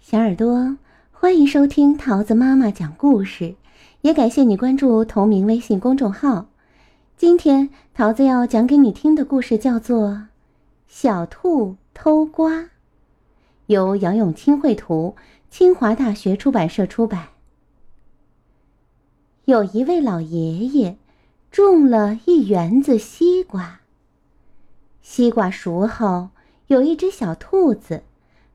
小耳朵，欢迎收听桃子妈妈讲故事，也感谢你关注同名微信公众号。今天桃子要讲给你听的故事叫做《小兔偷瓜》，由杨永清绘图，清华大学出版社出版。有一位老爷爷种了一园子西瓜，西瓜熟后，有一只小兔子。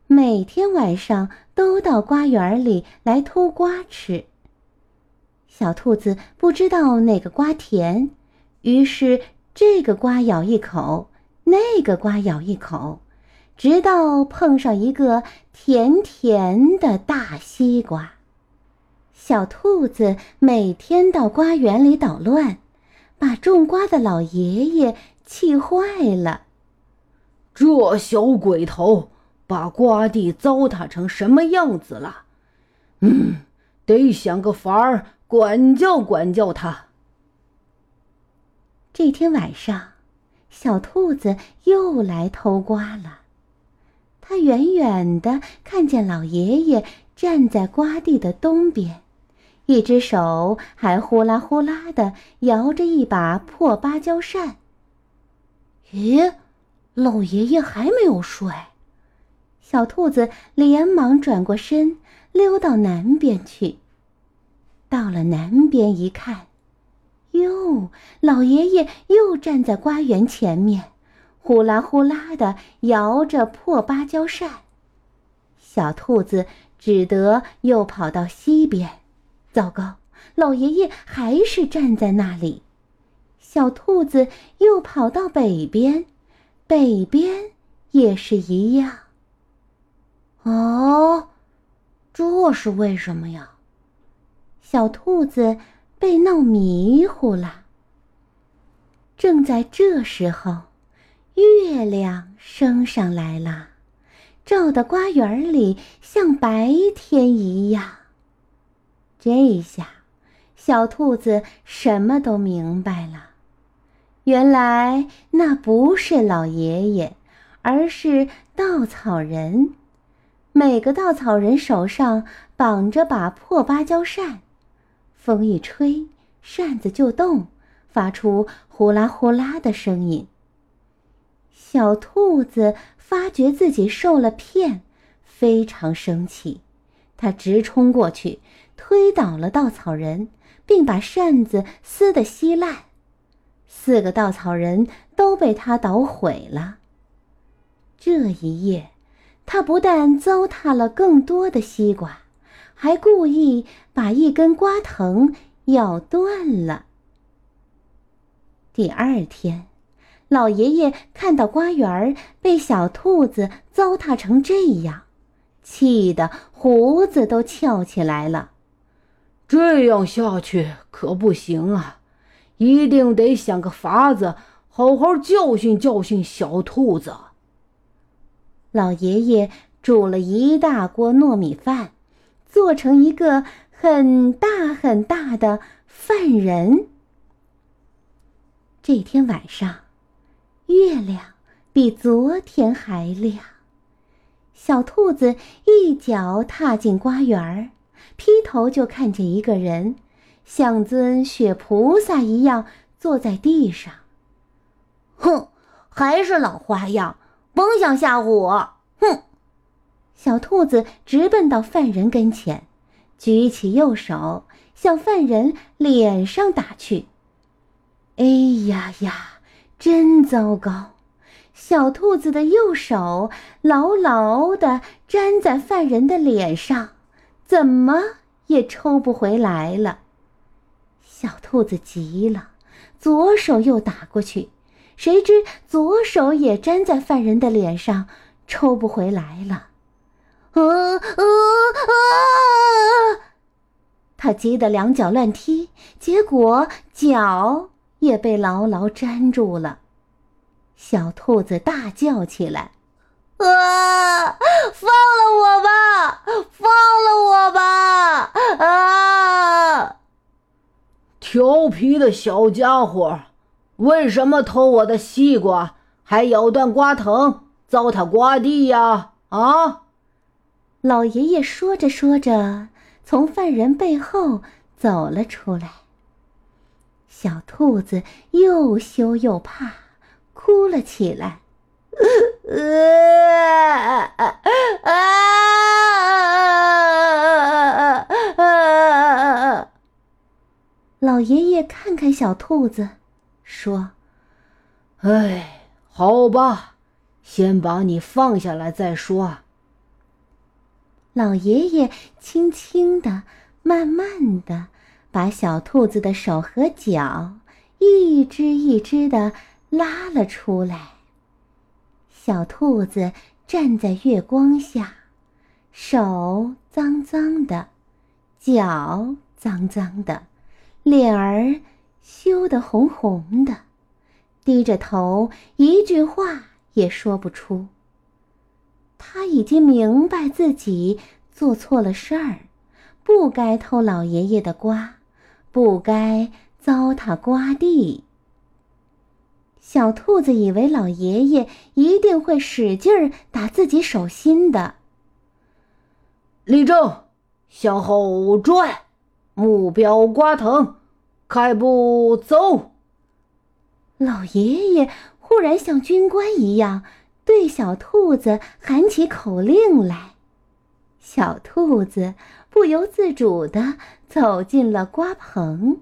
每天晚上都到瓜园里来偷瓜吃。小兔子不知道哪个瓜甜，于是这个瓜咬一口，那个瓜咬一口，直到碰上一个甜甜的大西瓜。小兔子每天到瓜园里捣乱，把种瓜的老爷爷气坏了。这小鬼头！把瓜地糟蹋成什么样子了？嗯，得想个法儿管教管教他。这天晚上，小兔子又来偷瓜了。它远远的看见老爷爷站在瓜地的东边，一只手还呼啦呼啦的摇着一把破芭蕉扇。咦，老爷爷还没有睡？小兔子连忙转过身，溜到南边去。到了南边一看，哟，老爷爷又站在瓜园前面，呼啦呼啦的摇着破芭蕉扇。小兔子只得又跑到西边。糟糕，老爷爷还是站在那里。小兔子又跑到北边，北边也是一样。哦，这是为什么呀？小兔子被闹迷糊了。正在这时候，月亮升上来了，照的瓜园里像白天一样。这下，小兔子什么都明白了。原来那不是老爷爷，而是稻草人。每个稻草人手上绑着把破芭蕉扇，风一吹，扇子就动，发出呼啦呼啦的声音。小兔子发觉自己受了骗，非常生气，它直冲过去，推倒了稻草人，并把扇子撕得稀烂。四个稻草人都被他捣毁了。这一夜。他不但糟蹋了更多的西瓜，还故意把一根瓜藤咬断了。第二天，老爷爷看到瓜园被小兔子糟蹋成这样，气得胡子都翘起来了。这样下去可不行啊！一定得想个法子，好好教训教训小兔子。老爷爷煮了一大锅糯米饭，做成一个很大很大的饭人。这天晚上，月亮比昨天还亮。小兔子一脚踏进瓜园儿，劈头就看见一个人，像尊雪菩萨一样坐在地上。哼，还是老花样。甭想吓唬我！哼！小兔子直奔到犯人跟前，举起右手向犯人脸上打去。哎呀呀，真糟糕！小兔子的右手牢牢地粘在犯人的脸上，怎么也抽不回来了。小兔子急了，左手又打过去。谁知左手也粘在犯人的脸上，抽不回来了。啊啊啊！他急得两脚乱踢，结果脚也被牢牢粘住了。小兔子大叫起来：“啊！放了我吧！放了我吧！啊！”调皮的小家伙！为什么偷我的西瓜，还咬断瓜藤，糟蹋瓜地呀？啊！老爷爷说着说着，从犯人背后走了出来。小兔子又羞又怕，哭了起来。老爷爷看看小兔子，说：“哎，好吧，先把你放下来再说。”老爷爷轻轻的、慢慢的把小兔子的手和脚一只一只的拉了出来。小兔子站在月光下，手脏脏的，脚脏脏的，脸儿羞得红红的，低着头，一句话也说不出。他已经明白自己做错了事儿，不该偷老爷爷的瓜，不该糟蹋瓜地。小兔子以为老爷爷一定会使劲打自己手心的。立正，向后转，目标瓜藤，开步走。老爷爷忽然像军官一样对小兔子喊起口令来，小兔子不由自主地走进了瓜棚。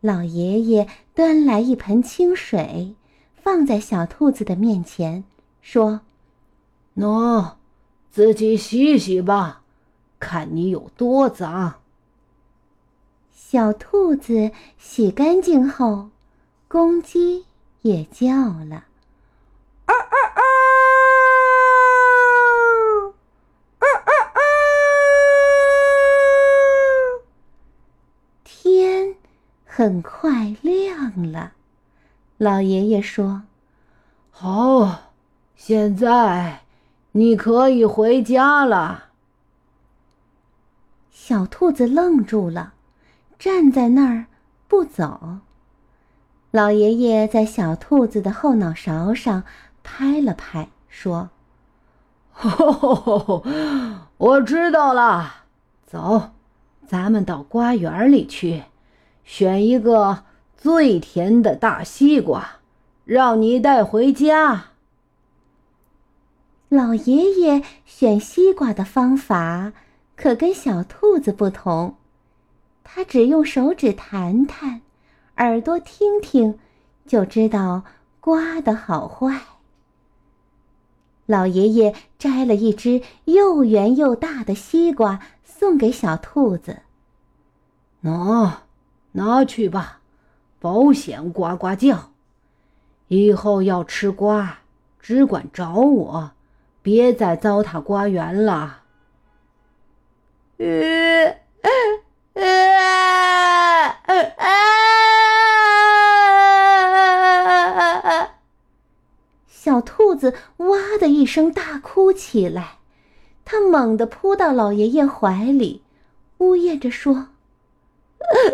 老爷爷端来一盆清水，放在小兔子的面前，说：“喏，自己洗洗吧，看你有多脏。”小兔子洗干净后，公鸡也叫了。天很快亮了，老爷爷说：“好，现在你可以回家了。”小兔子愣住了，站在那儿不走。老爷爷在小兔子的后脑勺上拍了拍，说：“ 我知道了，走，咱们到瓜园里去。”选一个最甜的大西瓜，让你带回家。老爷爷选西瓜的方法可跟小兔子不同，他只用手指弹弹，耳朵听听，就知道瓜的好坏。老爷爷摘了一只又圆又大的西瓜，送给小兔子。喏。拿去吧，保险呱呱叫。以后要吃瓜，只管找我，别再糟蹋瓜园了。呃，呃 啊小兔子哇的一声大哭起来，它猛地扑到老爷爷怀里，呜咽着说。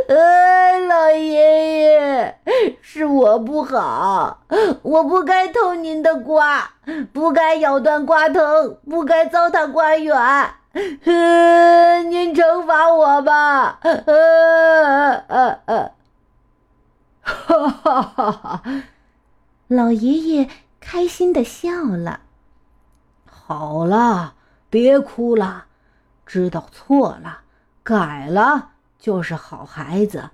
呃，老爷爷，是我不好，我不该偷您的瓜，不该咬断瓜藤，不该糟蹋瓜园。呃，您惩罚我吧。呃呃呃，哈哈哈哈！老爷爷开心的笑了。好了，别哭了，知道错了，改了。就是好孩子，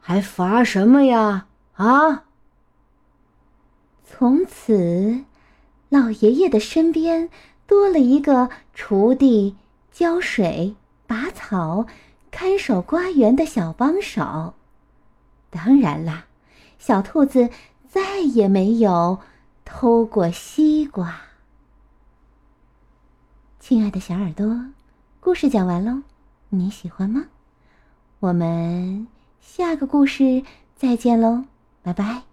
还罚什么呀？啊！从此，老爷爷的身边多了一个锄地、浇水、拔草、看守瓜园的小帮手。当然啦，小兔子再也没有偷过西瓜。亲爱的小耳朵，故事讲完喽，你喜欢吗？我们下个故事再见喽，拜拜。